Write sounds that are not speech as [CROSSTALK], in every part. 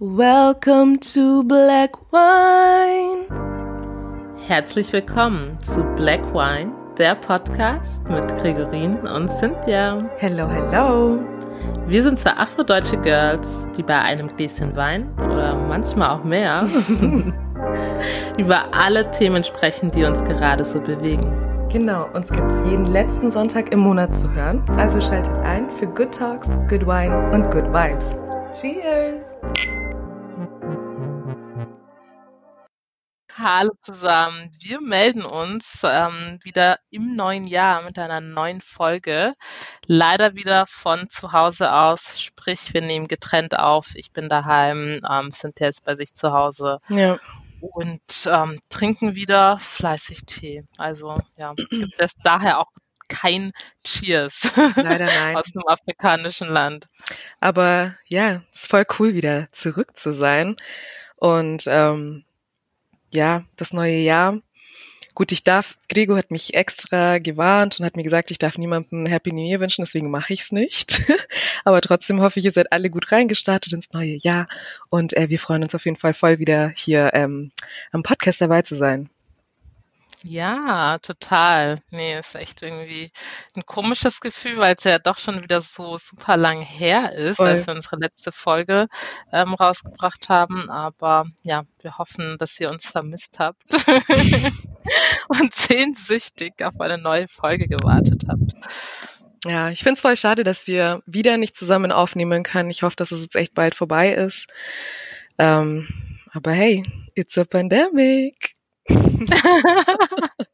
Welcome to Black Wine. Herzlich willkommen zu Black Wine, der Podcast mit Gregorin und Cynthia. Hello, hello. Wir sind zwei afrodeutsche Girls, die bei einem Gläschen Wein oder manchmal auch mehr [LAUGHS] über alle Themen sprechen, die uns gerade so bewegen. Genau, uns gibt es jeden letzten Sonntag im Monat zu hören. Also schaltet ein für Good Talks, Good Wine und Good Vibes. Cheers! Hallo zusammen. Wir melden uns ähm, wieder im neuen Jahr mit einer neuen Folge. Leider wieder von zu Hause aus, sprich wir nehmen getrennt auf. Ich bin daheim, ähm, Cynthia ist bei sich zu Hause. Ja. Und ähm, trinken wieder fleißig Tee. Also ja, gibt es daher auch kein Cheers Leider nein. [LAUGHS] aus dem afrikanischen Land. Aber ja, es ist voll cool, wieder zurück zu sein. Und ähm, ja, das neue Jahr. Gut, ich darf, Gregor hat mich extra gewarnt und hat mir gesagt, ich darf niemandem Happy New Year wünschen, deswegen mache ich es nicht. [LAUGHS] Aber trotzdem hoffe ich, ihr seid alle gut reingestartet ins neue Jahr und äh, wir freuen uns auf jeden Fall voll wieder hier ähm, am Podcast dabei zu sein. Ja, total. Nee, ist echt irgendwie ein komisches Gefühl, weil es ja doch schon wieder so super lang her ist, Voll. als wir unsere letzte Folge ähm, rausgebracht haben. Aber ja, wir hoffen, dass ihr uns vermisst habt [LAUGHS] und sehnsüchtig auf eine neue Folge gewartet habt. Ja, ich finde es voll schade, dass wir wieder nicht zusammen aufnehmen können. Ich hoffe, dass es jetzt echt bald vorbei ist. Ähm, aber hey, it's a pandemic. [LAUGHS]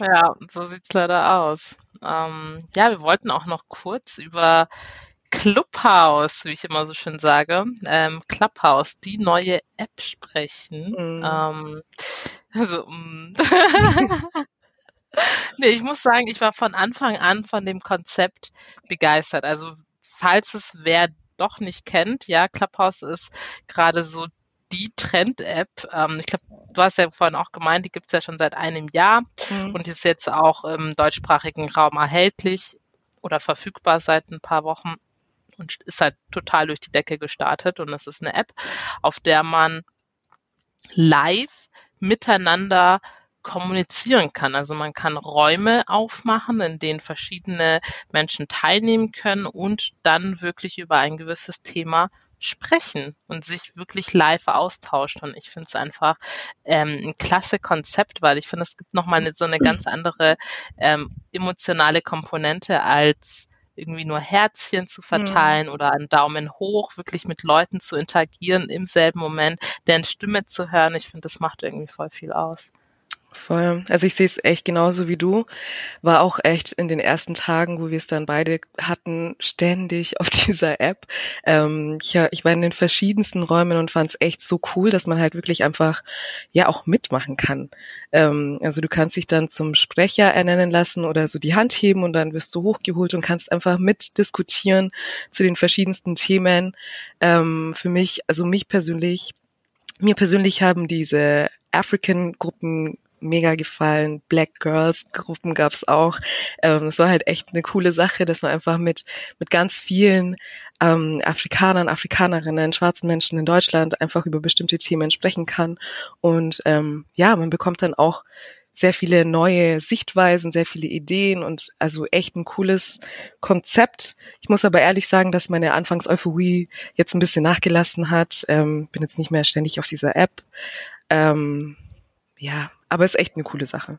Ja, so sieht's leider aus. Ähm, ja, wir wollten auch noch kurz über Clubhouse, wie ich immer so schön sage, ähm, Clubhouse, die neue App sprechen. Mhm. Ähm, also, mm. [LAUGHS] nee, ich muss sagen, ich war von Anfang an von dem Konzept begeistert. Also, falls es wer doch nicht kennt, ja, Clubhouse ist gerade so die Trend-App. Ähm, ich glaube, du hast ja vorhin auch gemeint, die gibt's ja schon seit einem Jahr Mhm. und ist jetzt auch im deutschsprachigen Raum erhältlich oder verfügbar seit ein paar Wochen und ist halt total durch die Decke gestartet. Und es ist eine App, auf der man live miteinander kommunizieren kann. Also man kann Räume aufmachen, in denen verschiedene Menschen teilnehmen können und dann wirklich über ein gewisses Thema sprechen und sich wirklich live austauscht. Und ich finde es einfach ähm, ein klasse Konzept, weil ich finde, es gibt nochmal eine, so eine ganz andere ähm, emotionale Komponente als irgendwie nur Herzchen zu verteilen oder einen Daumen hoch, wirklich mit Leuten zu interagieren im selben Moment, deren Stimme zu hören. Ich finde, das macht irgendwie voll viel aus. Voll. Also ich sehe es echt genauso wie du. War auch echt in den ersten Tagen, wo wir es dann beide hatten, ständig [LAUGHS] auf dieser App. Ähm, ich, ich war in den verschiedensten Räumen und fand es echt so cool, dass man halt wirklich einfach ja auch mitmachen kann. Ähm, also du kannst dich dann zum Sprecher ernennen lassen oder so die Hand heben und dann wirst du hochgeholt und kannst einfach mitdiskutieren zu den verschiedensten Themen. Ähm, für mich, also mich persönlich, mir persönlich haben diese African-Gruppen mega gefallen. Black Girls Gruppen gab's auch. Ähm, es war halt echt eine coole Sache, dass man einfach mit mit ganz vielen ähm, Afrikanern, Afrikanerinnen, schwarzen Menschen in Deutschland einfach über bestimmte Themen sprechen kann. Und ähm, ja, man bekommt dann auch sehr viele neue Sichtweisen, sehr viele Ideen und also echt ein cooles Konzept. Ich muss aber ehrlich sagen, dass meine Anfangs-Euphorie jetzt ein bisschen nachgelassen hat. Ähm, bin jetzt nicht mehr ständig auf dieser App. Ähm, ja, aber ist echt eine coole Sache.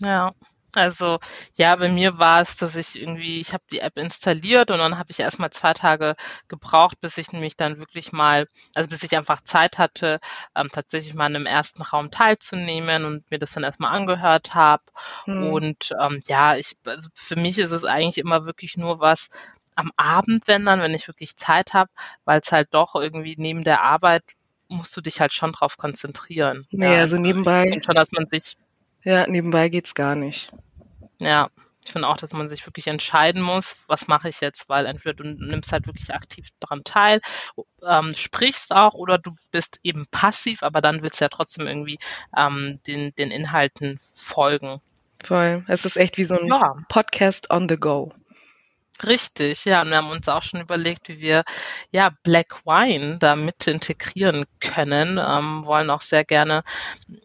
Ja. Also ja, bei mir war es, dass ich irgendwie, ich habe die App installiert und dann habe ich erstmal zwei Tage gebraucht, bis ich nämlich dann wirklich mal, also bis ich einfach Zeit hatte, ähm, tatsächlich mal in einem ersten Raum teilzunehmen und mir das dann erstmal angehört habe. Hm. Und ähm, ja, ich, also für mich ist es eigentlich immer wirklich nur was am Abend, wenn dann, wenn ich wirklich Zeit habe, weil es halt doch irgendwie neben der Arbeit musst du dich halt schon drauf konzentrieren. Nee, Ja, also ich nebenbei, finde schon, dass man sich ja, nebenbei geht's gar nicht. ja, ich finde auch, dass man sich wirklich entscheiden muss, was mache ich jetzt, weil entweder du nimmst halt wirklich aktiv daran teil, ähm, sprichst auch oder du bist eben passiv, aber dann willst du ja trotzdem irgendwie ähm, den, den Inhalten folgen. Voll. Es ist echt wie so ein Ja, Podcast on the go. Richtig, ja. Und wir haben uns auch schon überlegt, wie wir ja Black Wine da mit integrieren können. Ähm, wollen auch sehr gerne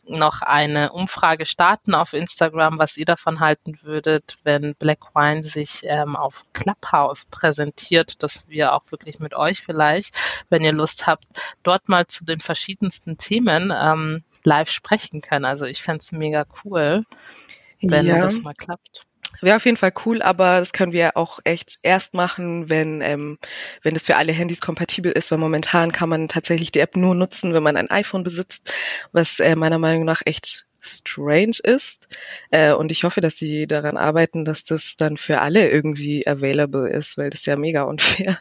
noch eine Umfrage starten auf Instagram, was ihr davon halten würdet, wenn Black Wine sich ähm, auf Clubhouse präsentiert, dass wir auch wirklich mit euch vielleicht, wenn ihr Lust habt, dort mal zu den verschiedensten Themen ähm, live sprechen können. Also ich fände es mega cool, wenn ja. das mal klappt. Wäre auf jeden Fall cool, aber das können wir auch echt erst machen, wenn, ähm, wenn das für alle Handys kompatibel ist, weil momentan kann man tatsächlich die App nur nutzen, wenn man ein iPhone besitzt, was äh, meiner Meinung nach echt strange ist. Äh, und ich hoffe, dass sie daran arbeiten, dass das dann für alle irgendwie available ist, weil das ist ja mega unfair.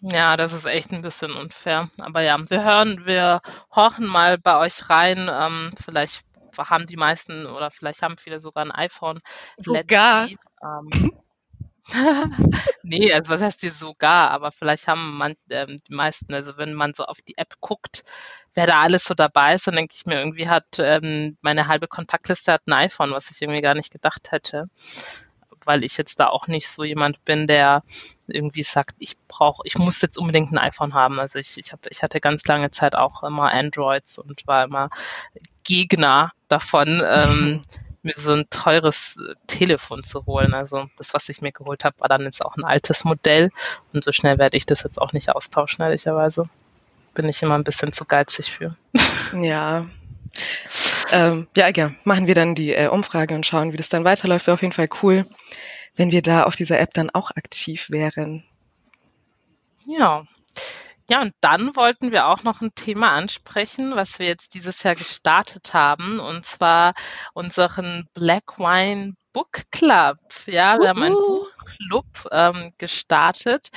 Ja, das ist echt ein bisschen unfair. Aber ja, wir hören, wir horchen mal bei euch rein. Ähm, vielleicht haben die meisten oder vielleicht haben viele sogar ein iPhone. Sogar? Ähm, [LAUGHS] nee, also was heißt die sogar, aber vielleicht haben man ähm, die meisten, also wenn man so auf die App guckt, wer da alles so dabei ist, dann denke ich mir, irgendwie hat ähm, meine halbe Kontaktliste hat ein iPhone, was ich irgendwie gar nicht gedacht hätte weil ich jetzt da auch nicht so jemand bin, der irgendwie sagt, ich brauche, ich muss jetzt unbedingt ein iPhone haben. Also ich, ich, hab, ich hatte ganz lange Zeit auch immer Androids und war immer Gegner davon, ähm, [LAUGHS] mir so ein teures Telefon zu holen. Also das, was ich mir geholt habe, war dann jetzt auch ein altes Modell und so schnell werde ich das jetzt auch nicht austauschen, ehrlicherweise. Bin ich immer ein bisschen zu geizig für. Ja, [LAUGHS] ähm, ja, ja, machen wir dann die äh, Umfrage und schauen, wie das dann weiterläuft. Wäre auf jeden Fall cool, wenn wir da auf dieser App dann auch aktiv wären. Ja. Ja, und dann wollten wir auch noch ein Thema ansprechen, was wir jetzt dieses Jahr gestartet haben, und zwar unseren Black Wine Book Club. Ja, wir haben einen Buchclub ähm, gestartet.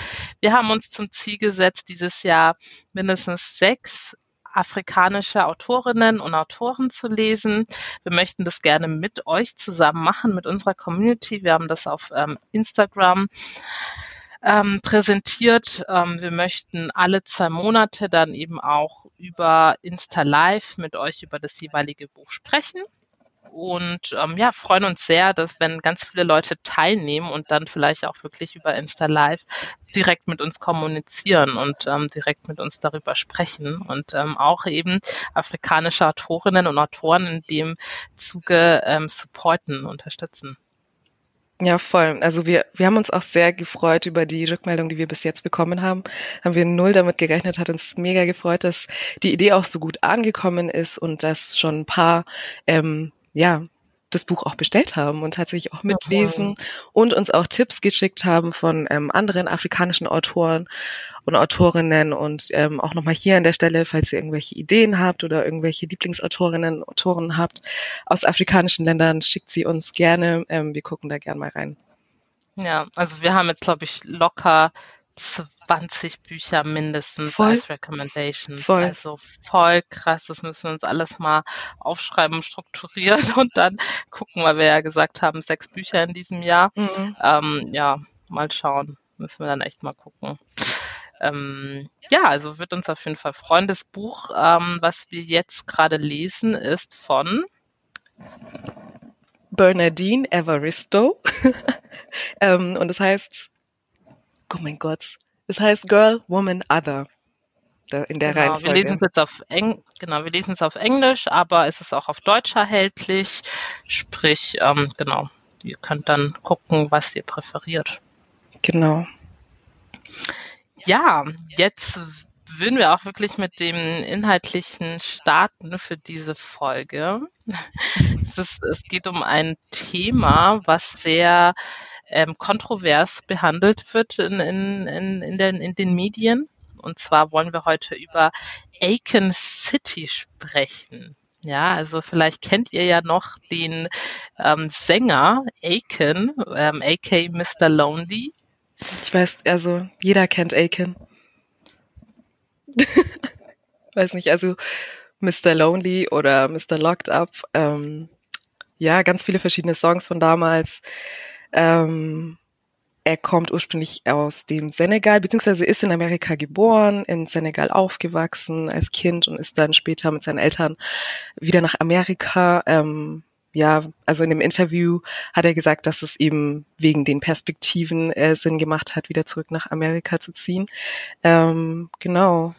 Wir haben uns zum Ziel gesetzt, dieses Jahr mindestens sechs afrikanische Autorinnen und Autoren zu lesen. Wir möchten das gerne mit euch zusammen machen, mit unserer Community. Wir haben das auf ähm, Instagram ähm, präsentiert. Ähm, wir möchten alle zwei Monate dann eben auch über Insta Live mit euch über das jeweilige Buch sprechen und ähm, ja, freuen uns sehr, dass wenn ganz viele Leute teilnehmen und dann vielleicht auch wirklich über Insta Live direkt mit uns kommunizieren und ähm, direkt mit uns darüber sprechen und ähm, auch eben afrikanische Autorinnen und Autoren in dem Zuge ähm, supporten, unterstützen. Ja, voll. Also wir, wir haben uns auch sehr gefreut über die Rückmeldung, die wir bis jetzt bekommen haben. Haben wir null damit gerechnet, hat uns mega gefreut, dass die Idee auch so gut angekommen ist und dass schon ein paar ähm, ja, das Buch auch bestellt haben und tatsächlich auch mitlesen okay. und uns auch Tipps geschickt haben von ähm, anderen afrikanischen Autoren und Autorinnen und ähm, auch nochmal hier an der Stelle, falls ihr irgendwelche Ideen habt oder irgendwelche Lieblingsautorinnen, Autoren habt aus afrikanischen Ländern, schickt sie uns gerne. Ähm, wir gucken da gerne mal rein. Ja, also wir haben jetzt, glaube ich, locker 20 Bücher mindestens voll. als Recommendations. Voll. Also voll krass. Das müssen wir uns alles mal aufschreiben, strukturieren [LAUGHS] und dann gucken, weil wir ja gesagt haben, sechs Bücher in diesem Jahr. Mhm. Ähm, ja, mal schauen. Müssen wir dann echt mal gucken. Ähm, ja, also wird uns auf jeden Fall freuen. Das Buch, ähm, was wir jetzt gerade lesen, ist von Bernardine Evaristo. [LAUGHS] ähm, und das heißt oh mein Gott, es heißt Girl, Woman, Other. In der genau, Reihenfolge. Wir lesen es jetzt auf Eng genau, wir lesen es auf Englisch, aber es ist auch auf Deutsch erhältlich. Sprich, ähm, genau, ihr könnt dann gucken, was ihr präferiert. Genau. Ja, jetzt würden wir auch wirklich mit dem inhaltlichen starten für diese Folge. [LAUGHS] es, ist, es geht um ein Thema, was sehr ähm, kontrovers behandelt wird in, in, in, in, den, in den Medien. Und zwar wollen wir heute über Aiken City sprechen. Ja, also vielleicht kennt ihr ja noch den ähm, Sänger Aiken, ähm, AK Mr. Lonely. Ich weiß, also jeder kennt Aiken. [LAUGHS] weiß nicht, also Mr. Lonely oder Mr. Locked Up. Ähm, ja, ganz viele verschiedene Songs von damals. Ähm, er kommt ursprünglich aus dem Senegal, beziehungsweise ist in Amerika geboren, in Senegal aufgewachsen als Kind und ist dann später mit seinen Eltern wieder nach Amerika. Ähm, ja, also in dem Interview hat er gesagt, dass es eben wegen den Perspektiven äh, Sinn gemacht hat, wieder zurück nach Amerika zu ziehen. Ähm, genau.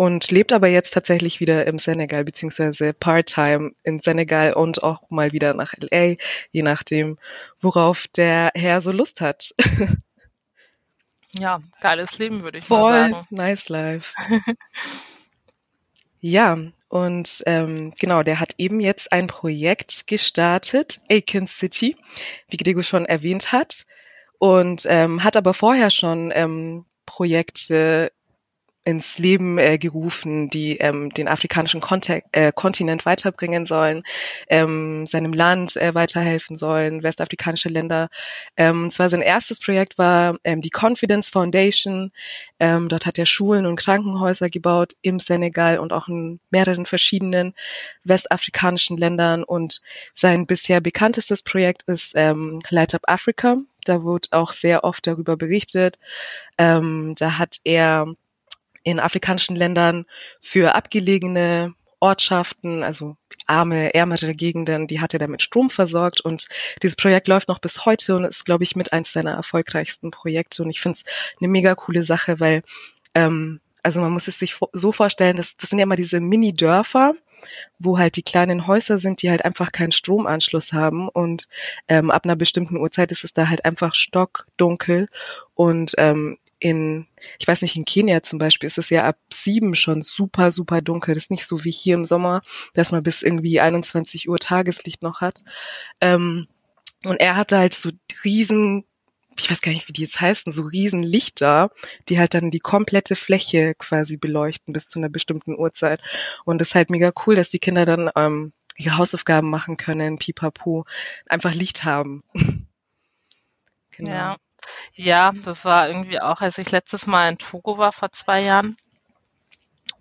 Und lebt aber jetzt tatsächlich wieder im Senegal, beziehungsweise part-time in Senegal und auch mal wieder nach LA, je nachdem, worauf der Herr so Lust hat. Ja, geiles Leben, würde ich Voll mal sagen. nice life. ja, und ähm, genau, der hat eben jetzt ein Projekt gestartet, Aiken City, wie Gregor schon erwähnt hat. Und ähm, hat aber vorher schon ähm, Projekte ins Leben äh, gerufen, die ähm, den afrikanischen Kontek äh, Kontinent weiterbringen sollen, ähm, seinem Land äh, weiterhelfen sollen, westafrikanische Länder. Ähm, und zwar sein erstes Projekt war ähm, die Confidence Foundation. Ähm, dort hat er Schulen und Krankenhäuser gebaut im Senegal und auch in mehreren verschiedenen westafrikanischen Ländern. Und sein bisher bekanntestes Projekt ist ähm, Light Up Africa. Da wird auch sehr oft darüber berichtet. Ähm, da hat er in afrikanischen Ländern für abgelegene Ortschaften, also arme, ärmere Gegenden, die hat er damit Strom versorgt. Und dieses Projekt läuft noch bis heute und ist, glaube ich, mit eins seiner erfolgreichsten Projekte. Und ich finde es eine mega coole Sache, weil ähm, also man muss es sich so vorstellen, dass das sind ja immer diese Mini-Dörfer, wo halt die kleinen Häuser sind, die halt einfach keinen Stromanschluss haben. Und ähm, ab einer bestimmten Uhrzeit ist es da halt einfach stockdunkel. Und ähm, in, ich weiß nicht, in Kenia zum Beispiel ist es ja ab sieben schon super, super dunkel. Das ist nicht so wie hier im Sommer, dass man bis irgendwie 21 Uhr Tageslicht noch hat. Ähm, und er hatte halt so riesen, ich weiß gar nicht, wie die jetzt heißen, so riesen Lichter, die halt dann die komplette Fläche quasi beleuchten bis zu einer bestimmten Uhrzeit. Und das ist halt mega cool, dass die Kinder dann ähm, ihre Hausaufgaben machen können, pipapo, einfach Licht haben. [LAUGHS] genau. Ja. Ja, das war irgendwie auch, als ich letztes Mal in Togo war vor zwei Jahren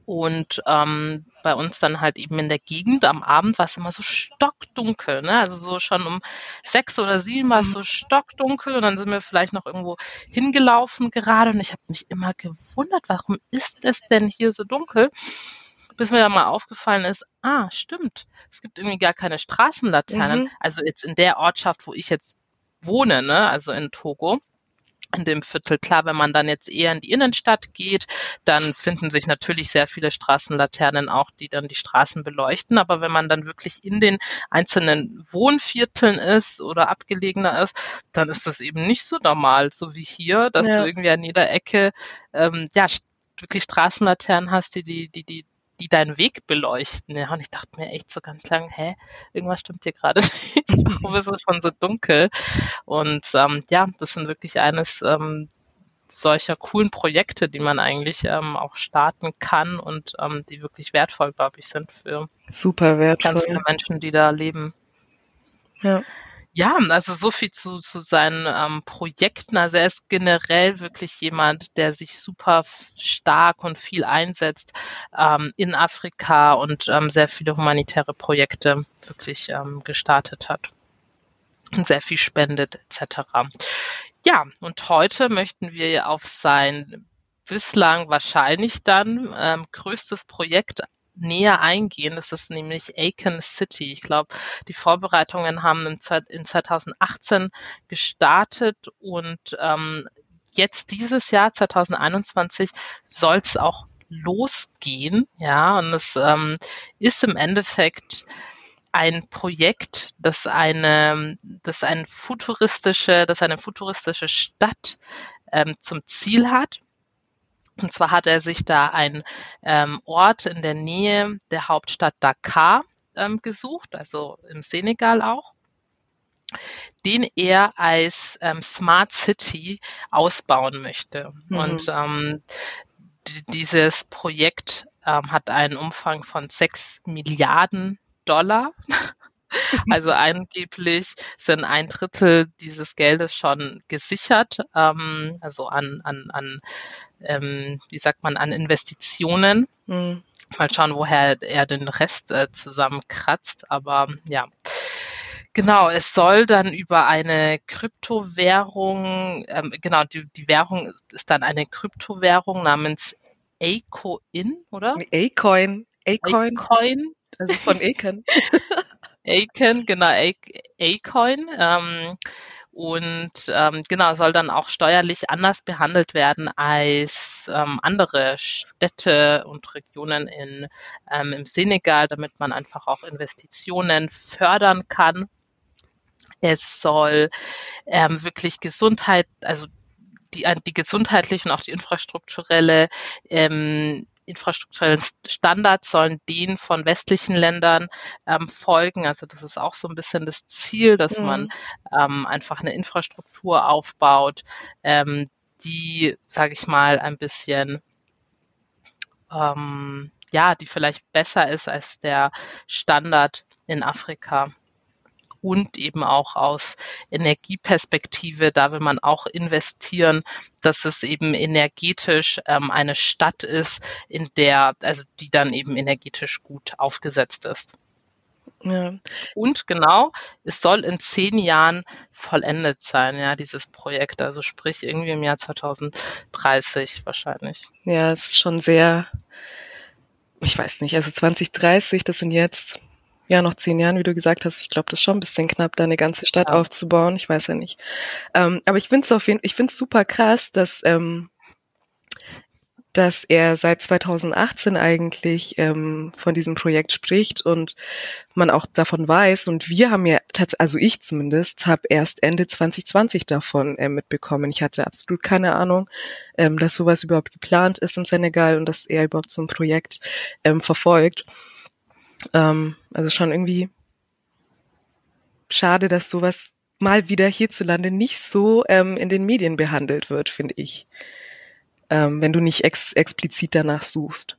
und ähm, bei uns dann halt eben in der Gegend am Abend war es immer so stockdunkel, ne? Also so schon um sechs oder sieben war es mhm. so stockdunkel und dann sind wir vielleicht noch irgendwo hingelaufen gerade und ich habe mich immer gewundert, warum ist es denn hier so dunkel? Bis mir dann mal aufgefallen ist, ah, stimmt, es gibt irgendwie gar keine Straßenlaternen. Mhm. Also jetzt in der Ortschaft, wo ich jetzt wohne, ne? Also in Togo in dem Viertel. Klar, wenn man dann jetzt eher in die Innenstadt geht, dann finden sich natürlich sehr viele Straßenlaternen auch, die dann die Straßen beleuchten. Aber wenn man dann wirklich in den einzelnen Wohnvierteln ist oder abgelegener ist, dann ist das eben nicht so normal, so wie hier, dass ja. du irgendwie an jeder Ecke ähm, ja wirklich Straßenlaternen hast, die die die die die deinen Weg beleuchten. Ja, und ich dachte mir echt so ganz lang, hä, irgendwas stimmt hier gerade [LAUGHS] nicht. Warum ist es schon so dunkel? Und ähm, ja, das sind wirklich eines ähm, solcher coolen Projekte, die man eigentlich ähm, auch starten kann und ähm, die wirklich wertvoll, glaube ich, sind für super wertvoll. ganz viele Menschen, die da leben. Ja. Ja, also so viel zu, zu seinen ähm, Projekten. Also er ist generell wirklich jemand, der sich super stark und viel einsetzt ähm, in Afrika und ähm, sehr viele humanitäre Projekte wirklich ähm, gestartet hat und sehr viel spendet etc. Ja, und heute möchten wir auf sein bislang wahrscheinlich dann ähm, größtes Projekt näher eingehen. Das ist nämlich Aiken City. Ich glaube, die Vorbereitungen haben in 2018 gestartet und ähm, jetzt dieses Jahr 2021 soll es auch losgehen. Ja, und es ähm, ist im Endeffekt ein Projekt, das eine, das ein futuristische, das eine futuristische Stadt ähm, zum Ziel hat. Und zwar hat er sich da einen ähm, Ort in der Nähe der Hauptstadt Dakar ähm, gesucht, also im Senegal auch, den er als ähm, Smart City ausbauen möchte. Mhm. Und ähm, dieses Projekt ähm, hat einen Umfang von sechs Milliarden Dollar. [LAUGHS] Also angeblich sind ein Drittel dieses Geldes schon gesichert, ähm, also an, an, an ähm, wie sagt man, an Investitionen. Mhm. Mal schauen, woher er den Rest äh, zusammenkratzt. Aber ja. Genau, es soll dann über eine Kryptowährung, ähm, genau, die, die Währung ist dann eine Kryptowährung namens A-Coin, oder? A-Coin. A-Coin. Also von Eken. Aiken, [LAUGHS] genau, A-Coin. Ähm, und ähm, genau soll dann auch steuerlich anders behandelt werden als ähm, andere Städte und Regionen in, ähm, im Senegal, damit man einfach auch Investitionen fördern kann. Es soll ähm, wirklich Gesundheit, also die, die gesundheitliche und auch die infrastrukturelle ähm, infrastrukturellen Standards sollen denen von westlichen Ländern ähm, folgen. Also das ist auch so ein bisschen das Ziel, dass mhm. man ähm, einfach eine Infrastruktur aufbaut, ähm, die, sage ich mal, ein bisschen ähm, ja, die vielleicht besser ist als der Standard in Afrika und eben auch aus Energieperspektive, da will man auch investieren, dass es eben energetisch ähm, eine Stadt ist, in der, also die dann eben energetisch gut aufgesetzt ist. Ja. Und genau, es soll in zehn Jahren vollendet sein, ja, dieses Projekt. Also sprich irgendwie im Jahr 2030 wahrscheinlich. Ja, es ist schon sehr, ich weiß nicht, also 2030, das sind jetzt ja, noch zehn Jahren, wie du gesagt hast, ich glaube, das ist schon ein bisschen knapp, da eine ganze Stadt ja. aufzubauen. Ich weiß ja nicht. Ähm, aber ich finde es auf jeden ich finde es super krass, dass, ähm, dass er seit 2018 eigentlich ähm, von diesem Projekt spricht und man auch davon weiß. Und wir haben ja, also ich zumindest, habe erst Ende 2020 davon äh, mitbekommen. Ich hatte absolut keine Ahnung, ähm, dass sowas überhaupt geplant ist im Senegal und dass er überhaupt so ein Projekt ähm, verfolgt. Ähm, also schon irgendwie schade, dass sowas mal wieder hierzulande nicht so ähm, in den Medien behandelt wird, finde ich. Ähm, wenn du nicht ex explizit danach suchst.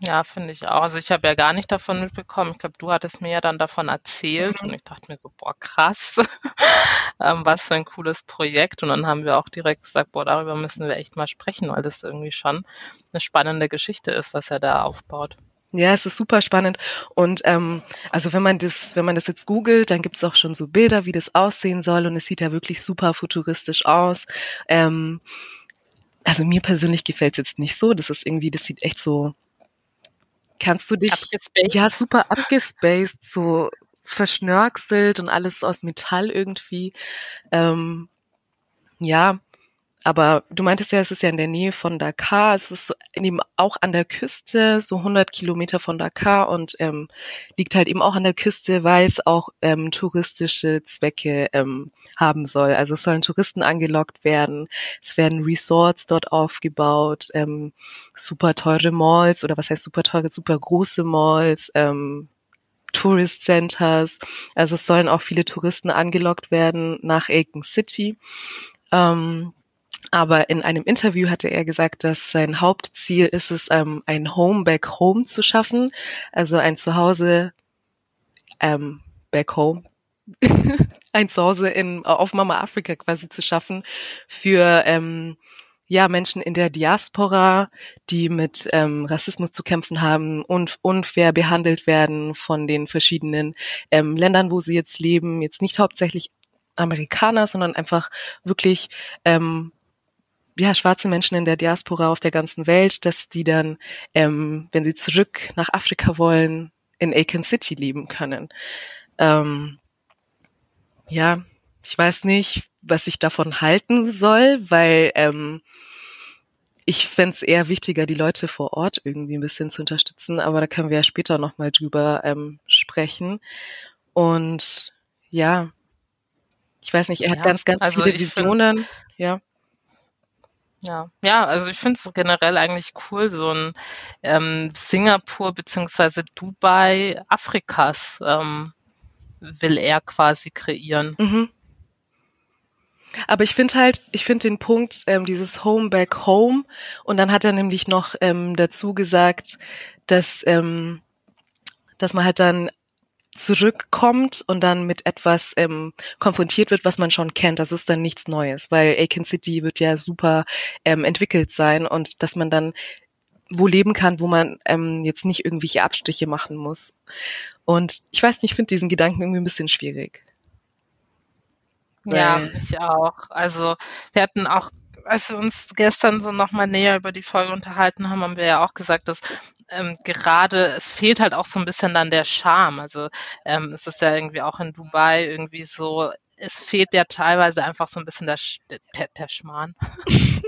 Ja, finde ich auch. Also ich habe ja gar nicht davon mitbekommen. Ich glaube, du hattest mir ja dann davon erzählt mhm. und ich dachte mir so, boah, krass, [LAUGHS] ähm, was für ein cooles Projekt. Und dann haben wir auch direkt gesagt, boah, darüber müssen wir echt mal sprechen, weil das irgendwie schon eine spannende Geschichte ist, was er da aufbaut. Ja, es ist super spannend. Und ähm, also wenn man das, wenn man das jetzt googelt, dann gibt es auch schon so Bilder, wie das aussehen soll. Und es sieht ja wirklich super futuristisch aus. Ähm, also mir persönlich gefällt es jetzt nicht so. Das ist irgendwie, das sieht echt so. Kannst du dich abgespaced. ja super abgespaced, so verschnörkselt und alles aus Metall irgendwie. Ähm, ja, aber du meintest ja, es ist ja in der Nähe von Dakar. Es ist eben auch an der Küste, so 100 Kilometer von Dakar und ähm, liegt halt eben auch an der Küste, weil es auch ähm, touristische Zwecke ähm, haben soll. Also es sollen Touristen angelockt werden. Es werden Resorts dort aufgebaut, ähm, super teure Malls oder was heißt super teure, super große Malls. Ähm, Tourist Centers. Also es sollen auch viele Touristen angelockt werden nach Aiken City. Ähm, aber in einem Interview hatte er gesagt, dass sein Hauptziel ist es, ähm, ein Home back home zu schaffen, also ein Zuhause ähm, back home, [LAUGHS] ein Zuhause in auf Mama Afrika quasi zu schaffen für ähm, ja Menschen in der Diaspora, die mit ähm, Rassismus zu kämpfen haben und unfair behandelt werden von den verschiedenen ähm, Ländern, wo sie jetzt leben, jetzt nicht hauptsächlich Amerikaner, sondern einfach wirklich ähm, ja, schwarze Menschen in der Diaspora auf der ganzen Welt, dass die dann, ähm, wenn sie zurück nach Afrika wollen, in Aiken City leben können. Ähm, ja, ich weiß nicht, was ich davon halten soll, weil ähm, ich fände es eher wichtiger, die Leute vor Ort irgendwie ein bisschen zu unterstützen, aber da können wir ja später nochmal drüber ähm, sprechen. Und ja, ich weiß nicht, er hat ja, ganz, ganz also viele Visionen. Ja. Ja, ja, also ich finde es generell eigentlich cool, so ein ähm, Singapur beziehungsweise Dubai Afrikas ähm, will er quasi kreieren. Mhm. Aber ich finde halt, ich finde den Punkt, ähm, dieses Home back home, und dann hat er nämlich noch ähm, dazu gesagt, dass, ähm, dass man halt dann zurückkommt und dann mit etwas ähm, konfrontiert wird, was man schon kennt. Das ist dann nichts Neues, weil Aiken City wird ja super ähm, entwickelt sein und dass man dann wo leben kann, wo man ähm, jetzt nicht irgendwelche Abstriche machen muss. Und ich weiß nicht, ich finde diesen Gedanken irgendwie ein bisschen schwierig. Ja, ich auch. Also wir hatten auch als wir uns gestern so nochmal näher über die Folge unterhalten haben, haben wir ja auch gesagt, dass ähm, gerade es fehlt halt auch so ein bisschen dann der Charme. Also ähm, es ist ja irgendwie auch in Dubai irgendwie so, es fehlt ja teilweise einfach so ein bisschen der, der, der Schmarrn. [LAUGHS]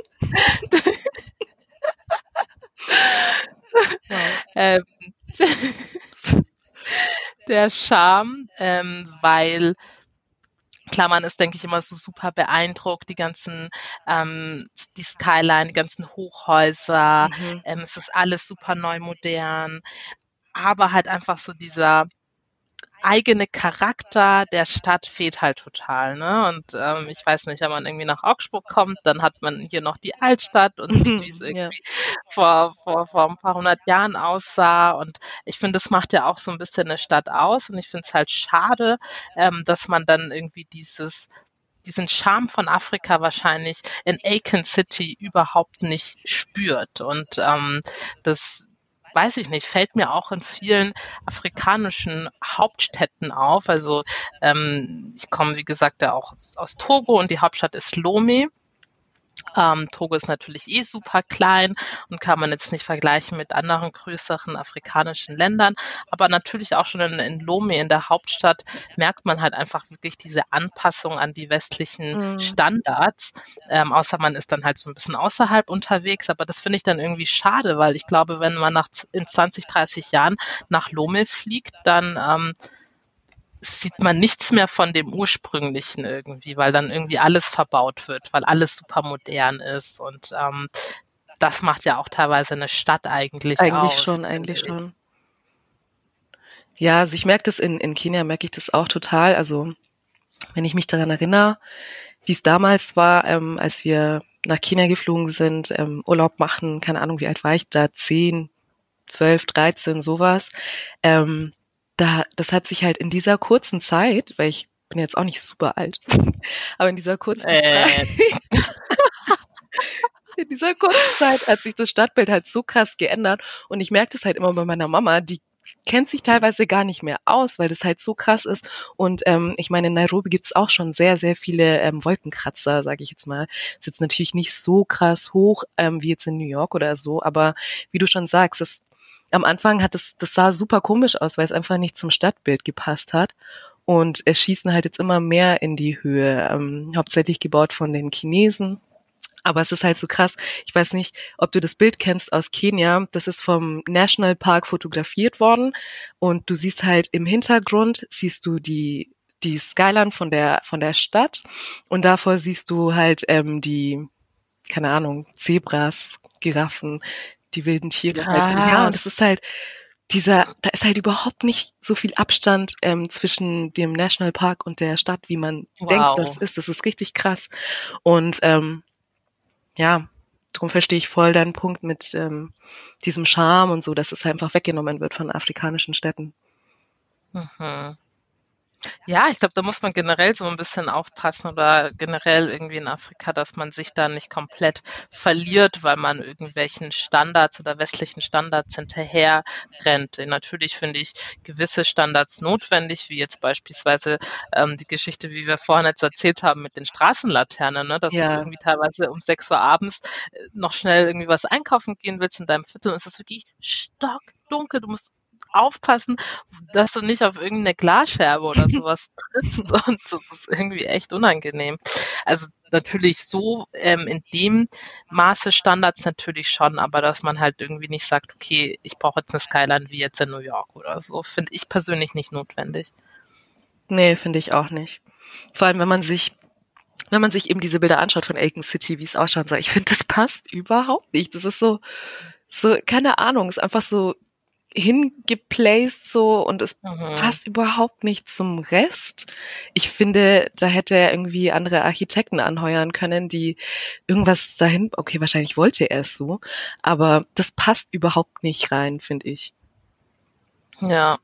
[LAUGHS] ähm, [LAUGHS] der Charme, ähm, weil Klar, man ist, denke ich, immer so super beeindruckt, die ganzen, ähm, die Skyline, die ganzen Hochhäuser, mhm. ähm, es ist alles super neu modern, aber halt einfach so dieser, eigene Charakter der Stadt fehlt halt total. Ne? Und ähm, ich weiß nicht, wenn man irgendwie nach Augsburg kommt, dann hat man hier noch die Altstadt und sieht, [LAUGHS] wie es irgendwie ja. vor, vor, vor ein paar hundert Jahren aussah. Und ich finde, das macht ja auch so ein bisschen eine Stadt aus. Und ich finde es halt schade, ähm, dass man dann irgendwie dieses diesen Charme von Afrika wahrscheinlich in Aiken City überhaupt nicht spürt. Und ähm, das weiß ich nicht, fällt mir auch in vielen afrikanischen Hauptstädten auf. Also ähm, ich komme, wie gesagt, ja auch aus, aus Togo und die Hauptstadt ist Lomé. Ähm, Togo ist natürlich eh super klein und kann man jetzt nicht vergleichen mit anderen größeren afrikanischen Ländern. Aber natürlich auch schon in, in Lomé, in der Hauptstadt, merkt man halt einfach wirklich diese Anpassung an die westlichen mhm. Standards. Ähm, außer man ist dann halt so ein bisschen außerhalb unterwegs. Aber das finde ich dann irgendwie schade, weil ich glaube, wenn man nach, in 20, 30 Jahren nach Lomé fliegt, dann ähm, sieht man nichts mehr von dem ursprünglichen irgendwie, weil dann irgendwie alles verbaut wird, weil alles super modern ist und ähm, das macht ja auch teilweise eine Stadt eigentlich Eigentlich aus, schon, eigentlich schon. Ja, also ich merke das in, in Kenia, merke ich das auch total. Also wenn ich mich daran erinnere, wie es damals war, ähm, als wir nach Kenia geflogen sind, ähm, Urlaub machen, keine Ahnung, wie alt war ich da, zehn, zwölf, dreizehn, sowas. Ähm, da, das hat sich halt in dieser kurzen Zeit, weil ich bin jetzt auch nicht super alt, [LAUGHS] aber in dieser kurzen äh. Zeit, [LAUGHS] in dieser kurzen Zeit hat sich das Stadtbild halt so krass geändert und ich merke das halt immer bei meiner Mama, die kennt sich teilweise gar nicht mehr aus, weil das halt so krass ist. Und ähm, ich meine, in Nairobi gibt's auch schon sehr, sehr viele ähm, Wolkenkratzer, sage ich jetzt mal. Ist jetzt natürlich nicht so krass hoch ähm, wie jetzt in New York oder so, aber wie du schon sagst, das am Anfang hat es, das sah super komisch aus, weil es einfach nicht zum Stadtbild gepasst hat. Und es schießen halt jetzt immer mehr in die Höhe, ähm, hauptsächlich gebaut von den Chinesen. Aber es ist halt so krass. Ich weiß nicht, ob du das Bild kennst aus Kenia. Das ist vom National Park fotografiert worden. Und du siehst halt im Hintergrund, siehst du die, die Skyline von der, von der Stadt. Und davor siehst du halt ähm, die, keine Ahnung, Zebras, Giraffen, die wilden Tiere Krass. halt. Ja, und es ist halt dieser, da ist halt überhaupt nicht so viel Abstand ähm, zwischen dem Nationalpark und der Stadt, wie man wow. denkt, das ist. Das ist richtig krass. Und ähm, ja, darum verstehe ich voll deinen Punkt mit ähm, diesem Charme und so, dass es einfach weggenommen wird von afrikanischen Städten. Mhm. Ja, ich glaube, da muss man generell so ein bisschen aufpassen oder generell irgendwie in Afrika, dass man sich da nicht komplett verliert, weil man irgendwelchen Standards oder westlichen Standards hinterher rennt. Natürlich finde ich gewisse Standards notwendig, wie jetzt beispielsweise ähm, die Geschichte, wie wir vorhin jetzt erzählt haben mit den Straßenlaternen, ne? dass ja. du irgendwie teilweise um sechs Uhr abends äh, noch schnell irgendwie was einkaufen gehen willst in deinem Viertel und es ist wirklich stockdunkel. Du musst aufpassen, dass du nicht auf irgendeine Glasscherbe oder sowas trittst [LAUGHS] und das ist irgendwie echt unangenehm. Also natürlich so ähm, in dem Maße Standards natürlich schon, aber dass man halt irgendwie nicht sagt, okay, ich brauche jetzt eine Skyline wie jetzt in New York oder so, finde ich persönlich nicht notwendig. Nee, finde ich auch nicht. Vor allem, wenn man sich wenn man sich eben diese Bilder anschaut von Aiken City, wie es ausschaut, ich finde, das passt überhaupt nicht. Das ist so, so, keine Ahnung, ist einfach so hingeplaced so und es mhm. passt überhaupt nicht zum Rest. Ich finde, da hätte er irgendwie andere Architekten anheuern können, die irgendwas dahin, okay, wahrscheinlich wollte er es so, aber das passt überhaupt nicht rein, finde ich. Ja.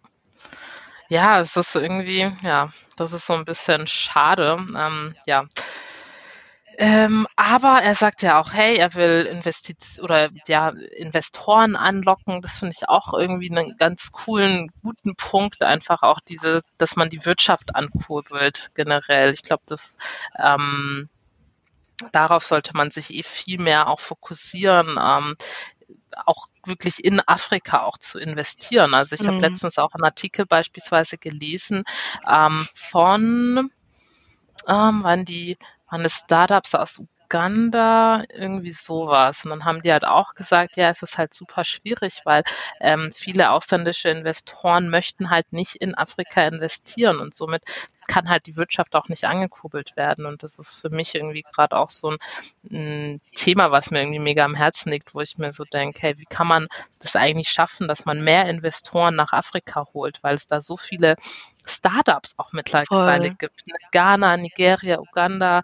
Ja, es ist irgendwie, ja, das ist so ein bisschen schade. Ähm, ja, ähm, aber er sagt ja auch, hey, er will Investiz oder ja, Investoren anlocken. Das finde ich auch irgendwie einen ganz coolen, guten Punkt, einfach auch diese, dass man die Wirtschaft ankurbelt generell. Ich glaube, das ähm, darauf sollte man sich eh viel mehr auch fokussieren. Ähm, auch wirklich in Afrika auch zu investieren. Also ich mhm. habe letztens auch einen Artikel beispielsweise gelesen ähm, von ähm, waren die waren es Startups aus Uganda, irgendwie sowas. Und dann haben die halt auch gesagt, ja, es ist halt super schwierig, weil ähm, viele ausländische Investoren möchten halt nicht in Afrika investieren und somit kann halt die Wirtschaft auch nicht angekurbelt werden. Und das ist für mich irgendwie gerade auch so ein, ein, Thema, was mir irgendwie mega am Herzen liegt, wo ich mir so denke, hey, wie kann man das eigentlich schaffen, dass man mehr Investoren nach Afrika holt, weil es da so viele Startups auch mittlerweile Voll. gibt. Ne? Ghana, Nigeria, Uganda,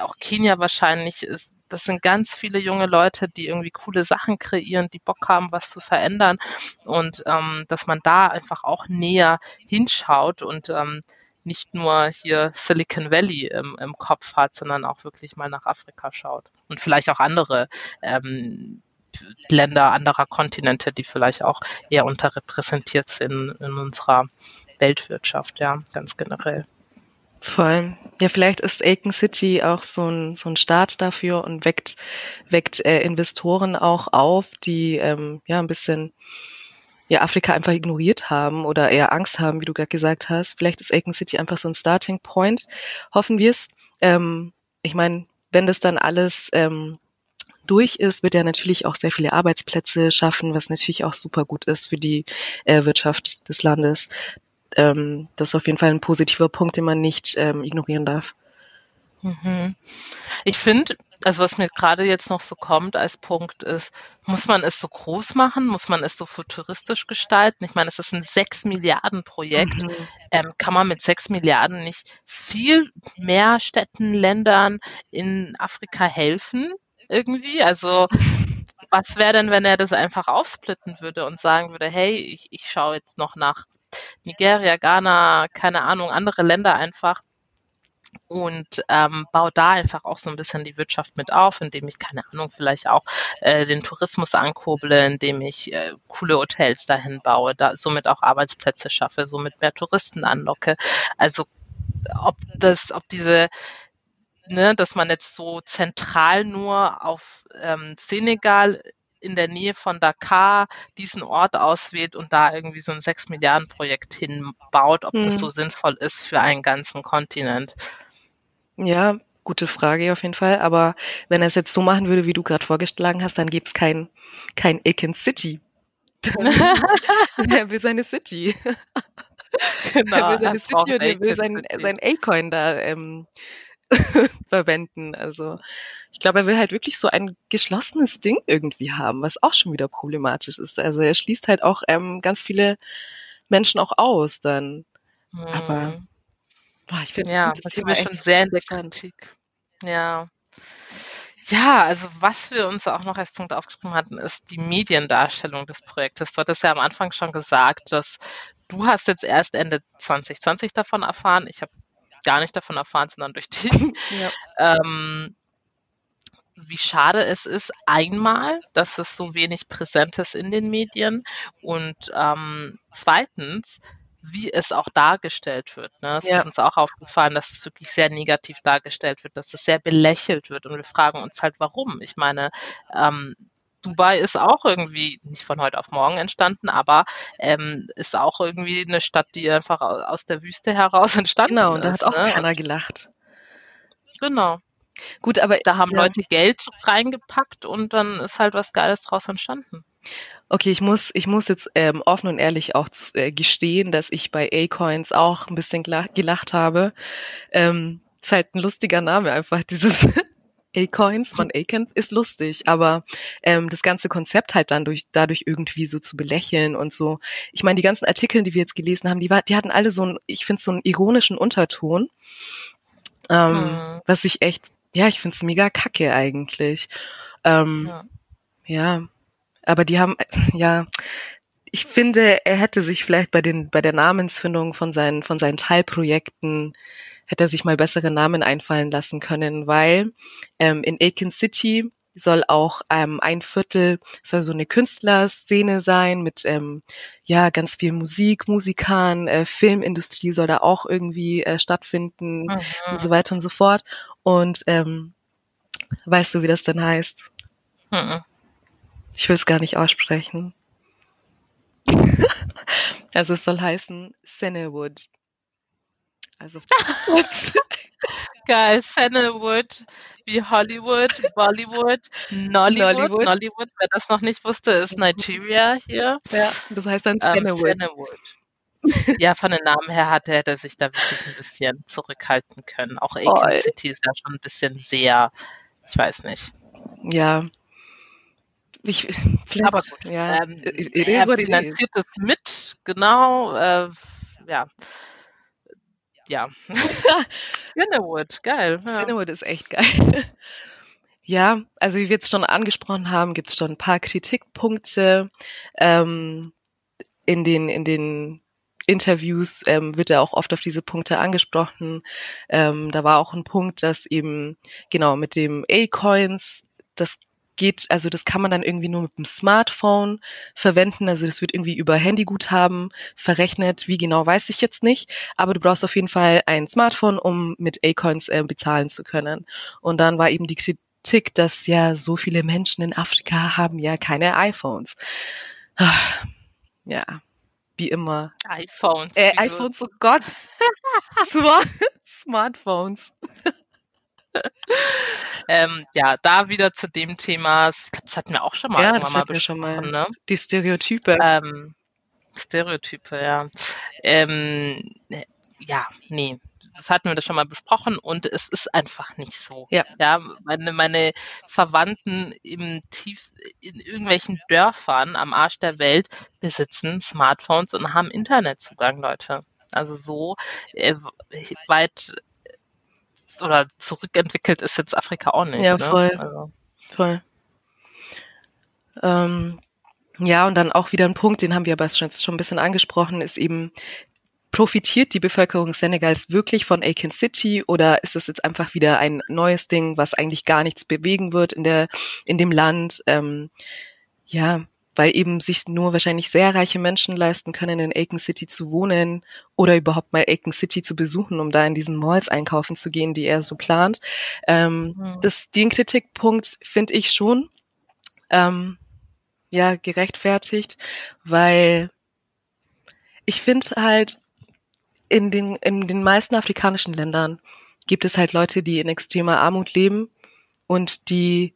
auch Kenia wahrscheinlich ist das sind ganz viele junge Leute, die irgendwie coole Sachen kreieren, die Bock haben, was zu verändern und ähm, dass man da einfach auch näher hinschaut und ähm, nicht nur hier Silicon Valley im, im Kopf hat, sondern auch wirklich mal nach Afrika schaut. Und vielleicht auch andere ähm, Länder anderer Kontinente, die vielleicht auch eher unterrepräsentiert sind in unserer Weltwirtschaft, ja, ganz generell. Voll. Ja, vielleicht ist Aiken City auch so ein, so ein Start dafür und weckt, weckt äh, Investoren auch auf, die ähm, ja ein bisschen ja Afrika einfach ignoriert haben oder eher Angst haben, wie du gerade gesagt hast. Vielleicht ist Aiken City einfach so ein Starting Point. Hoffen wir es. Ähm, ich meine, wenn das dann alles ähm, durch ist, wird er natürlich auch sehr viele Arbeitsplätze schaffen, was natürlich auch super gut ist für die äh, Wirtschaft des Landes. Ähm, das ist auf jeden Fall ein positiver Punkt, den man nicht ähm, ignorieren darf. Mhm. Ich finde, also was mir gerade jetzt noch so kommt als Punkt ist, muss man es so groß machen? Muss man es so futuristisch gestalten? Ich meine, es ist ein 6 Milliarden Projekt. Mhm. Ähm, kann man mit 6 Milliarden nicht viel mehr Städten, Ländern in Afrika helfen irgendwie? Also was wäre denn, wenn er das einfach aufsplitten würde und sagen würde, hey, ich, ich schaue jetzt noch nach Nigeria, Ghana, keine Ahnung, andere Länder einfach und ähm, baue da einfach auch so ein bisschen die Wirtschaft mit auf, indem ich, keine Ahnung, vielleicht auch äh, den Tourismus ankurble, indem ich äh, coole Hotels dahin baue, da somit auch Arbeitsplätze schaffe, somit mehr Touristen anlocke. Also ob das, ob diese Ne, dass man jetzt so zentral nur auf ähm, Senegal in der Nähe von Dakar diesen Ort auswählt und da irgendwie so ein 6 Milliarden Projekt hinbaut, ob hm. das so sinnvoll ist für einen ganzen Kontinent. Ja, gute Frage auf jeden Fall. Aber wenn er es jetzt so machen würde, wie du gerade vorgeschlagen hast, dann gäbe es kein, kein Aiken City. [LAUGHS] er will seine City. Genau, er will seine City und er will sein, sein A-Coin da ähm, [LAUGHS] verwenden. Also ich glaube, er will halt wirklich so ein geschlossenes Ding irgendwie haben, was auch schon wieder problematisch ist. Also er schließt halt auch ähm, ganz viele Menschen auch aus dann. Hm. Aber boah, ich finde ja, das, das schon sehr in der Kritik. Ja. Ja, also was wir uns auch noch als Punkt aufgeschrieben hatten, ist die Mediendarstellung des Projektes. Du hattest ja am Anfang schon gesagt, dass du hast jetzt erst Ende 2020 davon erfahren. Ich habe gar nicht davon erfahren, sondern durch dich. [LAUGHS] Ja. Ähm, wie schade es ist, einmal, dass es so wenig präsent ist in den Medien und ähm, zweitens, wie es auch dargestellt wird. Ne? Es ja. ist uns auch aufgefallen, dass es wirklich sehr negativ dargestellt wird, dass es sehr belächelt wird und wir fragen uns halt, warum. Ich meine, ähm, Dubai ist auch irgendwie nicht von heute auf morgen entstanden, aber ähm, ist auch irgendwie eine Stadt, die einfach aus der Wüste heraus [LAUGHS] entstanden ist. Genau, und da hat auch ne? keiner gelacht. Genau. Gut, aber da haben ja. Leute Geld reingepackt und dann ist halt was Geiles draus entstanden. Okay, ich muss, ich muss jetzt ähm, offen und ehrlich auch äh, gestehen, dass ich bei A-Coins auch ein bisschen gelacht habe. Ähm, ist halt ein lustiger Name einfach, dieses [LAUGHS] A-Coins von A-Camp ist lustig, aber ähm, das ganze Konzept halt dann durch, dadurch irgendwie so zu belächeln und so. Ich meine, die ganzen Artikel, die wir jetzt gelesen haben, die, war, die hatten alle so einen, ich finde, so einen ironischen Unterton, ähm, hm. was ich echt, ja, ich finde es mega kacke eigentlich. Ähm, ja. ja, aber die haben, ja, ich finde, er hätte sich vielleicht bei den bei der Namensfindung von seinen von seinen Teilprojekten hätte er sich mal bessere Namen einfallen lassen können, weil ähm, in Aiken City soll auch ähm, ein Viertel soll so eine Künstlerszene sein mit ähm, ja ganz viel Musik, Musikern, äh, Filmindustrie soll da auch irgendwie äh, stattfinden mhm. und so weiter und so fort. Und ähm, Weißt du, wie das denn heißt? Mhm. Ich will es gar nicht aussprechen. [LAUGHS] also es soll heißen Sennewood. Also [LAUGHS] Geil, Sennewood, wie Hollywood, Bollywood, Nollywood. Nollywood. Nollywood, wer das noch nicht wusste, ist Nigeria hier. ja, das heißt dann Ähm, Sennewood. Sennewood. Ja, von den Namen her hat, hätte er sich da wirklich ein bisschen zurückhalten können. Auch Aiken. City ist ja schon ein bisschen sehr, ich weiß nicht. Ja. Ich, vielleicht, [LAUGHS] Aber gut. Ja. Ähm, er finanziert es mit, genau. Äh, ja. Ja. [LAUGHS] Sennewood, geil. Ja. Cinewood ist echt geil. [LAUGHS] Ja, also wie wir jetzt schon angesprochen haben, gibt es schon ein paar Kritikpunkte. Ähm, in den in den Interviews ähm, wird er auch oft auf diese Punkte angesprochen. Ähm, da war auch ein Punkt, dass eben genau mit dem A-Coins, das geht, also das kann man dann irgendwie nur mit dem Smartphone verwenden. Also das wird irgendwie über Handyguthaben verrechnet. Wie genau weiß ich jetzt nicht. Aber du brauchst auf jeden Fall ein Smartphone, um mit A-Coins äh, bezahlen zu können. Und dann war eben die Kritik, dass ja so viele Menschen in Afrika haben ja keine iPhones. Ah, Ja, wie immer. iPhones. Äh, iPhones, oh Gott. [LAUGHS] Smart Smartphones. [LAUGHS] Ähm, ja, da wieder zu dem Thema, ich glaube, das hatten wir auch schon mal Ja, irgendwann das mal schon mal. besprochen, ne? Die Stereotype. Ähm, Stereotype, ja. Ähm, ja, nee. Das hatten wir das schon mal besprochen und es ist einfach nicht so. Ja. Ja, meine, meine Verwandten im tief, in irgendwelchen Dörfern am Arsch der Welt besitzen Smartphones und haben Internetzugang, Leute. Also so äh, weit oder zurückentwickelt ist jetzt Afrika auch nicht. Ja, ne? voll. Also, Voll. Ähm, ja, und dann auch wieder ein Punkt, den haben wir aber schon, schon ein bisschen angesprochen, ist eben, profitiert die Bevölkerung Senegals wirklich von Aiken City oder ist es jetzt einfach wieder ein neues Ding, was eigentlich gar nichts bewegen wird in der, in dem Land? Ähm, ja, weil eben sich nur wahrscheinlich sehr reiche Menschen leisten können, in Aiken City zu wohnen oder überhaupt mal Aiken City zu besuchen, um da in diesen Malls einkaufen zu gehen, die er so plant. Ähm, Hm. das, den Kritikpunkt finde ich schon ähm, ja gerechtfertigt, weil ich finde halt in den in den meisten afrikanischen Ländern gibt es halt Leute, die in extremer Armut leben und die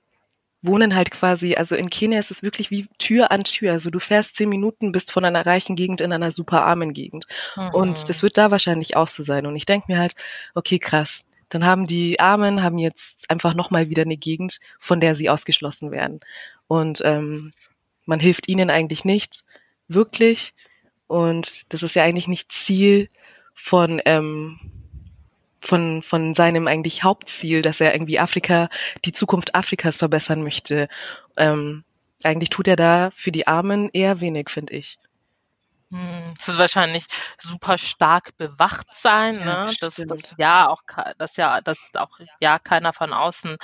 wohnen halt quasi, also in Kenia ist es wirklich wie Tür an Tür. Also du fährst zehn Minuten, bist von einer reichen Gegend in einer super armen Gegend. Und Mhm. das wird da wahrscheinlich auch so sein. Und ich denke mir halt, okay, krass. Dann haben die Armen haben jetzt einfach nochmal wieder eine Gegend, von der sie ausgeschlossen werden. Und ähm, man hilft ihnen eigentlich nicht wirklich. Und das ist ja eigentlich nicht Ziel von ähm, von von seinem eigentlich Hauptziel, dass er irgendwie Afrika, die Zukunft Afrikas verbessern möchte. Ähm, eigentlich tut er da für die Armen eher wenig, finde ich. Hm, Es wird wahrscheinlich super stark bewacht sein, Ja, ne? dass das ja auch dass ja dass auch ja keiner von außen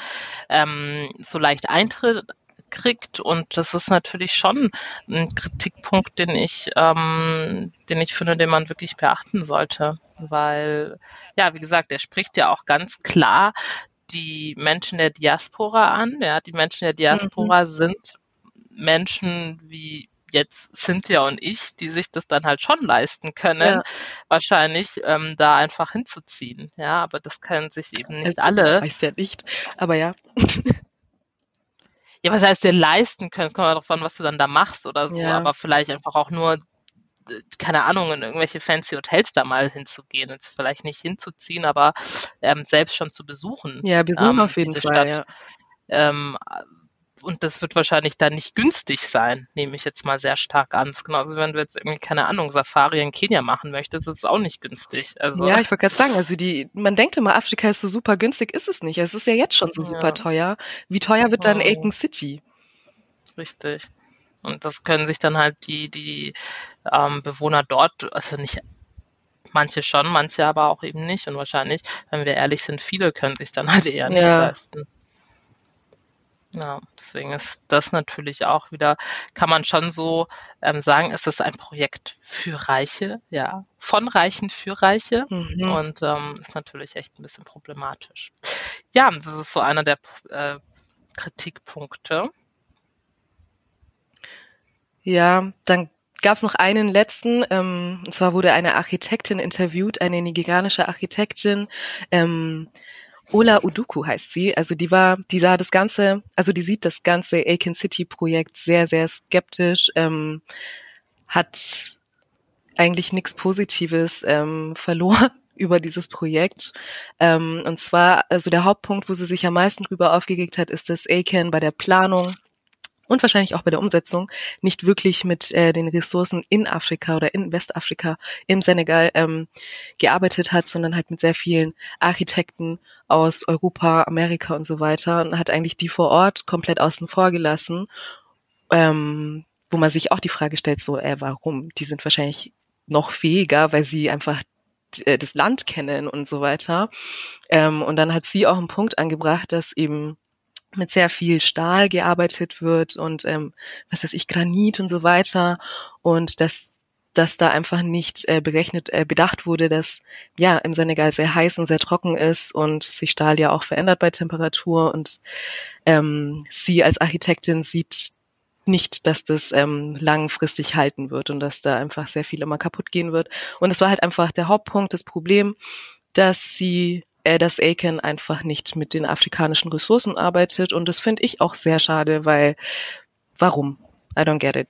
ähm, so leicht Eintritt kriegt und das ist natürlich schon ein Kritikpunkt, den ich ähm, den ich finde, den man wirklich beachten sollte, weil ja wie gesagt, er spricht ja auch ganz klar die Menschen der Diaspora an, ja die Menschen der Diaspora sind Menschen wie jetzt Cynthia und ich, die sich das dann halt schon leisten können, Ja. wahrscheinlich ähm, da einfach hinzuziehen. Ja, aber das können sich eben nicht Also, alle. Weiß ja nicht. Aber ja. [LAUGHS] Ja, was heißt dir leisten können? Es kommt ja darauf an, was du dann da machst oder so, Ja. aber vielleicht einfach auch nur, keine Ahnung, in irgendwelche fancy Hotels da mal hinzugehen. Jetzt vielleicht nicht hinzuziehen, aber ähm, selbst schon zu besuchen. Ja, besuchen ähm, auf jeden Fall, Stadt. ja. Ähm, und das wird wahrscheinlich dann nicht günstig sein, nehme ich jetzt mal sehr stark an. Das genauso, wenn du jetzt irgendwie, keine Ahnung, Safari in Kenia machen möchtest, ist es auch nicht günstig. Also, Ja, ich wollte gerade sagen, also die, man denkt immer, Afrika ist so super günstig, ist es nicht. Es ist ja jetzt schon so super Ja. teuer. Wie teuer wird dann Oh. Aiken City? richtig. Und das können sich dann halt die, die ähm, Bewohner dort, also nicht manche schon, manche aber auch eben nicht. Und wahrscheinlich, wenn wir ehrlich sind, viele können sich dann halt eher nicht Ja. leisten. Ja, deswegen ist das natürlich auch wieder, kann man schon so ähm, sagen, ist es ein Projekt für Reiche, ja, von Reichen für Reiche. Mhm. Und ähm, ist natürlich echt ein bisschen problematisch. ja, das ist so einer der äh, Kritikpunkte. Ja, dann gab es noch einen letzten, ähm, und zwar wurde eine Architektin interviewt, eine nigerianische Architektin, ähm, Ola Uduku heißt sie. Also die war, die sah das ganze, also die sieht das ganze Aiken City Projekt sehr, sehr skeptisch, ähm, hat eigentlich nichts Positives ähm, [LAUGHS] verloren über dieses Projekt. Ähm, und zwar, also der Hauptpunkt, wo sie sich am meisten drüber aufgeregt hat, ist, dass Aiken bei der Planung und wahrscheinlich auch bei der Umsetzung nicht wirklich mit äh, den Ressourcen in Afrika oder in Westafrika, im Senegal ähm, gearbeitet hat, sondern halt mit sehr vielen Architekten aus Europa, Amerika und so weiter und hat eigentlich die vor Ort komplett außen vor gelassen, ähm, wo man sich auch die Frage stellt, so, äh, warum? Die sind wahrscheinlich noch fähiger, weil sie einfach äh, das Land kennen und so weiter. Ähm, und dann hat sie auch einen Punkt angebracht, dass eben mit sehr viel Stahl gearbeitet wird und ähm, was weiß ich, Granit und so weiter und dass dass da einfach nicht äh, berechnet, äh, bedacht wurde, dass ja im Senegal sehr heiß und sehr trocken ist und sich Stahl ja auch verändert bei Temperatur und ähm, sie als Architektin sieht nicht, dass das ähm, langfristig halten wird und dass da einfach sehr viel immer kaputt gehen wird. Und es war halt einfach der Hauptpunkt, das Problem, dass sie dass Aiken einfach nicht mit den afrikanischen Ressourcen arbeitet. Und das finde ich auch sehr schade, weil warum? I don't get it.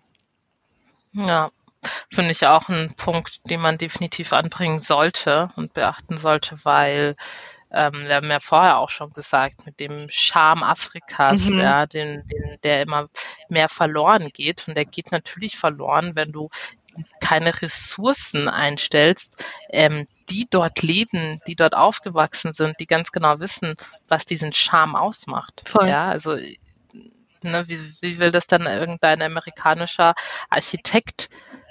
Ja, finde ich auch ein Punkt, den man definitiv anbringen sollte und beachten sollte, weil ähm, wir haben ja vorher auch schon gesagt, mit dem Charme Afrikas, mhm. ja, den, den, der immer mehr verloren geht. Und der geht natürlich verloren, wenn du keine Ressourcen einstellst, ähm, die dort leben, die dort aufgewachsen sind, die ganz genau wissen, was diesen Charme ausmacht. Voll. Ja, also ne, wie, wie will das dann irgendein amerikanischer Architekt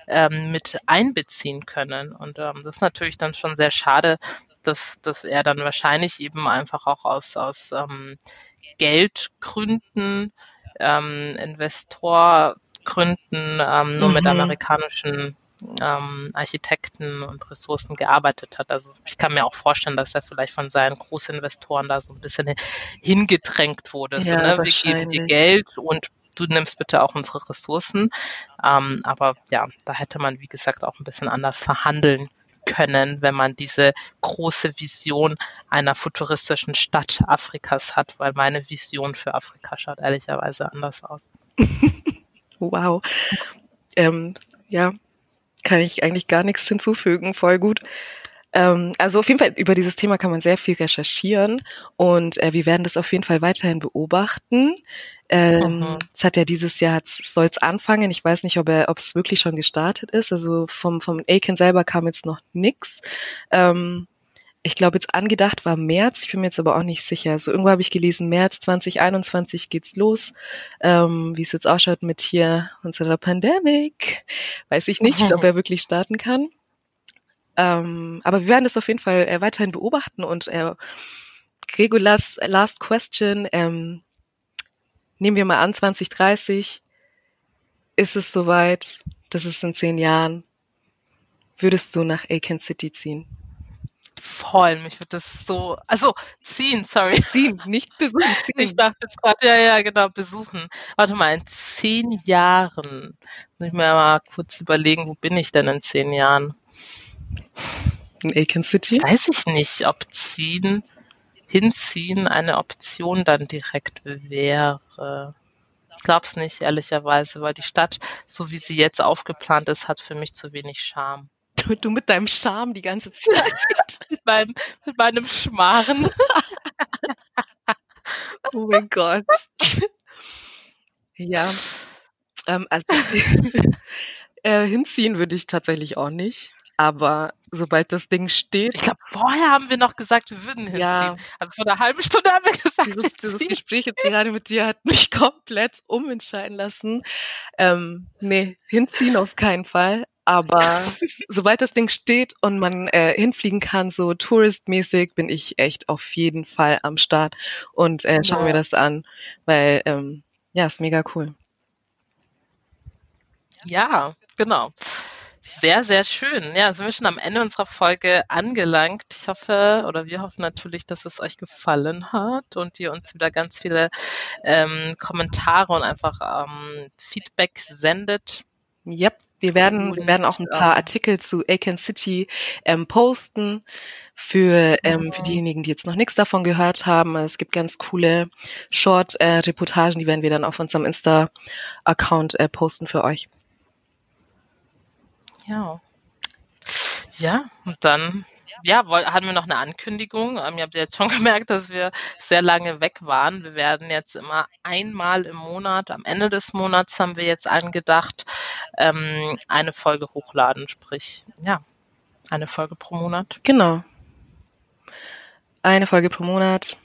ähm, mit einbeziehen können? Und ähm, das ist natürlich dann schon sehr schade, dass, dass er dann wahrscheinlich eben einfach auch aus, aus ähm, Geldgründen, ähm, Investorgründen ähm, nur mhm. mit amerikanischen ähm, Architekten und Ressourcen gearbeitet hat. Also ich kann mir auch vorstellen, dass er vielleicht von seinen Großinvestoren da so ein bisschen hingedrängt wurde. Ja, so, ne? Wir geben dir Geld und du nimmst bitte auch unsere Ressourcen. Ähm, aber ja, da hätte man, wie gesagt, auch ein bisschen anders verhandeln können, wenn man diese große Vision einer futuristischen Stadt Afrikas hat, weil meine Vision für Afrika schaut ehrlicherweise anders aus. [LAUGHS] wow. Ähm, ja, kann ich eigentlich gar nichts hinzufügen. Voll gut. Ähm, also auf jeden Fall über dieses Thema kann man sehr viel recherchieren und äh, wir werden das auf jeden Fall weiterhin beobachten. Ähm, mhm. Es hat ja dieses Jahr soll es anfangen. Ich weiß nicht, ob er, ob es wirklich schon gestartet ist. Also vom vom Aiken selber kam jetzt noch nix. Ähm, ich glaube, jetzt angedacht war März, ich bin mir jetzt aber auch nicht sicher. Also irgendwo habe ich gelesen, März 2021 geht's los. Ähm, wie es jetzt ausschaut mit hier unserer Pandemic, weiß ich nicht, ob er [LAUGHS] wirklich starten kann. Ähm, aber wir werden das auf jeden Fall äh, weiterhin beobachten und äh, Gregolas Last Question, ähm, nehmen wir mal an, 2030 ist es soweit, das ist in zehn Jahren, würdest du nach Aiken City ziehen? Voll. Mich wird das so, also ziehen, sorry. Ziehen, nicht besuchen. [LAUGHS] Ziehen. Ich dachte jetzt gerade, ja, ja, genau, besuchen. Warte mal, in zehn Jahren, muss ich mir mal kurz überlegen, wo bin ich denn in zehn Jahren? In Aiken City? Weiß ich nicht, ob ziehen, hinziehen eine Option dann direkt wäre. Ich glaube es nicht, ehrlicherweise, weil die Stadt, so wie sie jetzt aufgeplant ist, hat für mich zu wenig Charme. [LAUGHS] Du, du mit deinem Charme die ganze Zeit. [LAUGHS] mit, meinem, mit meinem Schmarren. [LAUGHS] oh mein Gott. ja. Ähm, also, äh, hinziehen würde ich tatsächlich auch nicht. Aber sobald das Ding steht. Ich glaube, vorher haben wir noch gesagt, wir würden hinziehen. Ja. Also vor einer halben Stunde haben wir gesagt. Dieses, dieses Gespräch jetzt gerade mit dir hat mich komplett umentscheiden lassen. Ähm, nee, hinziehen auf keinen Fall. Aber sobald das Ding steht und man äh, hinfliegen kann, so touristmäßig, bin ich echt auf jeden Fall am Start und äh, schaue ja. mir das an, weil ähm, ja, ist mega cool. Ja, genau. Sehr, sehr schön. Ja, sind wir schon am Ende unserer Folge angelangt. Ich hoffe, oder wir hoffen natürlich, dass es euch gefallen hat und ihr uns wieder ganz viele ähm, Kommentare und einfach ähm, Feedback sendet. Yep. Wir werden, wir werden auch ein paar Artikel zu Aiken City ähm, posten für, ähm, für diejenigen, die jetzt noch nichts davon gehört haben. Es gibt ganz coole Short-Reportagen, äh, die werden wir dann auf unserem Insta-Account äh, posten für euch. Ja. Ja, und dann ja, hatten wir noch eine Ankündigung. Ähm, ihr habt jetzt schon [LAUGHS] gemerkt, dass wir sehr lange weg waren. Wir werden jetzt immer einmal im Monat, am Ende des Monats haben wir jetzt angedacht, ähm, eine Folge hochladen. Sprich, ja, eine Folge pro Monat. Genau. Eine Folge pro Monat.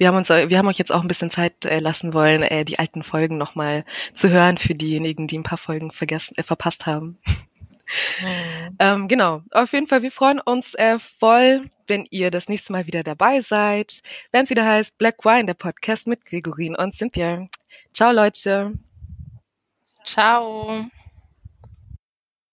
Wir haben uns, wir haben euch jetzt auch ein bisschen Zeit äh, lassen wollen, äh, die alten Folgen nochmal zu hören für diejenigen, die ein paar Folgen vergessen, äh, verpasst haben. Mhm. ähm, genau, auf jeden Fall, wir freuen uns äh, voll, wenn ihr das nächste Mal wieder dabei seid, wenn es wieder heißt Black Wine, der Podcast mit Gregorin und Cynthia. Ciao Leute. Ciao.